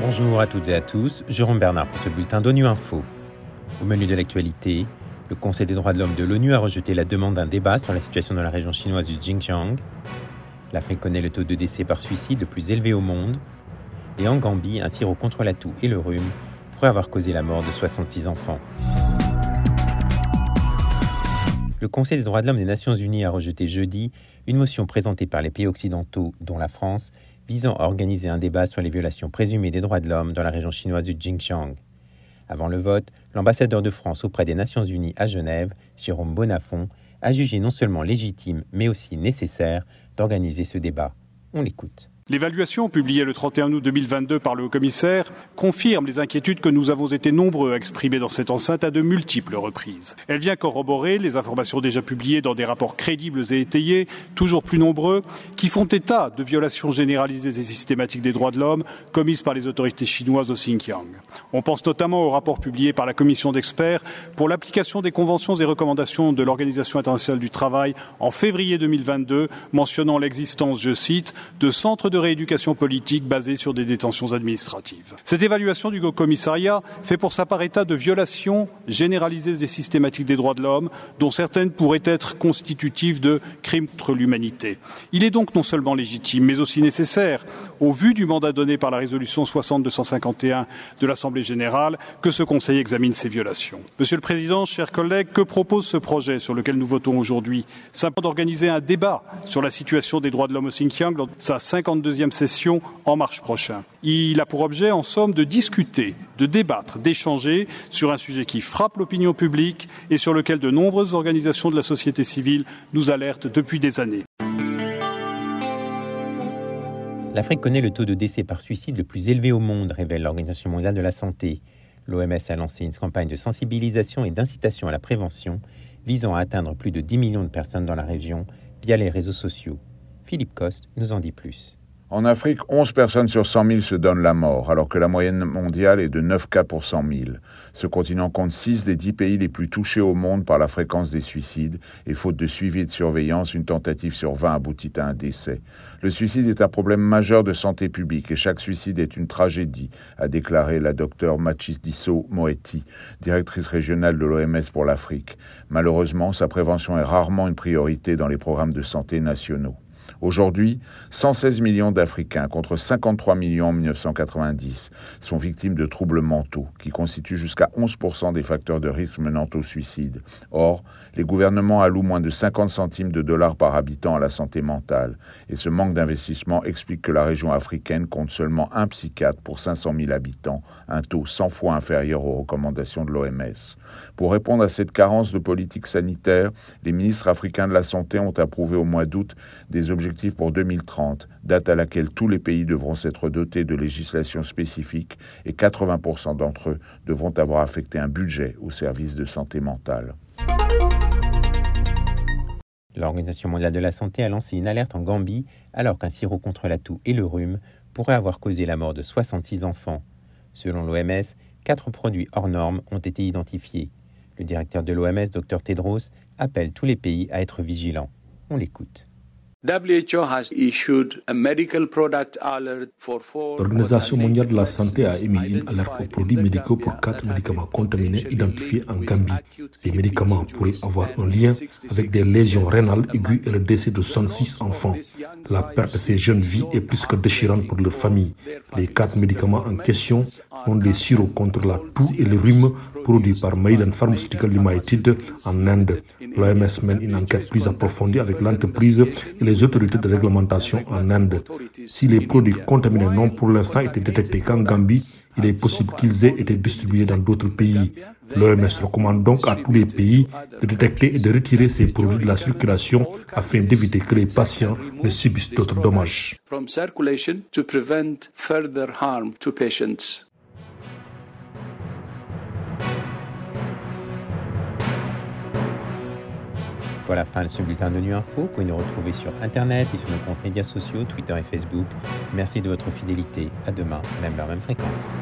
Bonjour à toutes et à tous, Jérôme Bernard pour ce bulletin d'ONU Info. Au menu de l'actualité, le Conseil des droits de l'homme de l'ONU a rejeté la demande d'un débat sur la situation dans la région chinoise du Xinjiang. L'Afrique connaît le taux de décès par suicide le plus élevé au monde. Et en Gambie, un sirop contre la toux et le rhume pourrait avoir causé la mort de 66 enfants. Le Conseil des droits de l'homme des Nations Unies a rejeté jeudi une motion présentée par les pays occidentaux, dont la France, visant à organiser un débat sur les violations présumées des droits de l'homme dans la région chinoise du Xinjiang. Avant le vote, l'ambassadeur de France auprès des Nations Unies à Genève, Jérôme Bonafont, a jugé non seulement légitime, mais aussi nécessaire d'organiser ce débat. On l'écoute. L'évaluation publiée le 31 août 2022 par le haut-commissaire confirme les inquiétudes que nous avons été nombreux à exprimer dans cette enceinte à de multiples reprises. Elle vient corroborer les informations déjà publiées dans des rapports crédibles et étayés, toujours plus nombreux, qui font état de violations généralisées et systématiques des droits de l'homme commises par les autorités chinoises au Xinjiang. On pense notamment au rapport publié par la commission d'experts pour l'application des conventions et recommandations de l'Organisation internationale du travail en février 2022, mentionnant l'existence, je cite, de centres rééducation politique basée sur des détentions administratives. Cette évaluation du commissariat fait pour sa part état de violations généralisées et systématiques des droits de l'homme, dont certaines pourraient être constitutives de crimes contre l'humanité. Il est donc non seulement légitime, mais aussi nécessaire, au vu du mandat donné par la résolution 60-251 de l'Assemblée générale, que ce Conseil examine ces violations. Monsieur le Président, chers collègues, que propose ce projet sur lequel nous votons aujourd'hui? Simplement d'organiser un débat sur la situation des droits de l'homme au Xinjiang de sa 52 deuxième session en mars prochain. Il a pour objet, en somme, de discuter, de débattre, d'échanger sur un sujet qui frappe l'opinion publique et sur lequel de nombreuses organisations de la société civile nous alertent depuis des années. L'Afrique connaît le taux de décès par suicide le plus élevé au monde, révèle l'Organisation mondiale de la santé. L'OMS a lancé une campagne de sensibilisation et d'incitation à la prévention visant à atteindre plus de 10 millions de personnes dans la région via les réseaux sociaux. Philippe Coste nous en dit plus. En Afrique, 11 personnes sur 100 000 se donnent la mort, alors que la moyenne mondiale est de 9 cas pour 100 000. Ce continent compte 6 des 10 pays les plus touchés au monde par la fréquence des suicides, et faute de suivi et de surveillance, une tentative sur 20 aboutit à un décès. Le suicide est un problème majeur de santé publique, et chaque suicide est une tragédie, a déclaré la docteure Machidiso Moeti, directrice régionale de l'OMS pour l'Afrique. Malheureusement, sa prévention est rarement une priorité dans les programmes de santé nationaux. Aujourd'hui, 116 millions d'Africains contre 53 millions en 1990 sont victimes de troubles mentaux, qui constituent jusqu'à 11% des facteurs de risque menant au suicide. Or, les gouvernements allouent moins de 50 centimes de dollars par habitant à la santé mentale, et ce manque d'investissement explique que la région africaine compte seulement un psychiatre pour 500 000 habitants, un taux 100 fois inférieur aux recommandations de l'OMS. Pour répondre à cette carence de politique sanitaire, les ministres africains de la Santé ont approuvé au mois d'août des objectifs pour 2030, date à laquelle tous les pays devront s'être dotés de législation spécifique et 80% d'entre eux devront avoir affecté un budget au service de santé mentale. L'Organisation mondiale de la santé a lancé une alerte en Gambie alors qu'un sirop contre la toux et le rhume pourrait avoir causé la mort de 66 enfants. Selon l'OMS, quatre produits hors normes ont été identifiés. Le directeur de l'OMS, Dr Tedros, appelle tous les pays à être vigilants. On l'écoute. L'Organisation mondiale de la santé a émis une alerte aux produits médicaux pour quatre médicaments contaminés identifiés en Gambie. Ces médicaments pourraient avoir un lien avec des lésions rénales aiguës et le décès de 66 enfants. La perte de ces jeunes vies est plus que déchirante pour leur famille. Les quatre médicaments en question sont des sirops contre la toux et le rhume produits par Maïdan Pharmaceutical Limited en Inde. L'OMS mène une enquête plus approfondie avec l'entreprise et les autorités de réglementation en Inde. Si les produits contaminés n'ont pour l'instant été détectés qu'en Gambie, il est possible qu'ils aient été distribués dans d'autres pays. L'OMS recommande donc à tous les pays de détecter et de retirer ces produits de la circulation afin d'éviter que les patients ne subissent d'autres dommages. Voilà, fin de ce bulletin de Nu Info. Vous pouvez nous retrouver sur Internet et sur nos comptes médias sociaux, Twitter et Facebook. Merci de votre fidélité. À demain, même heure, même fréquence.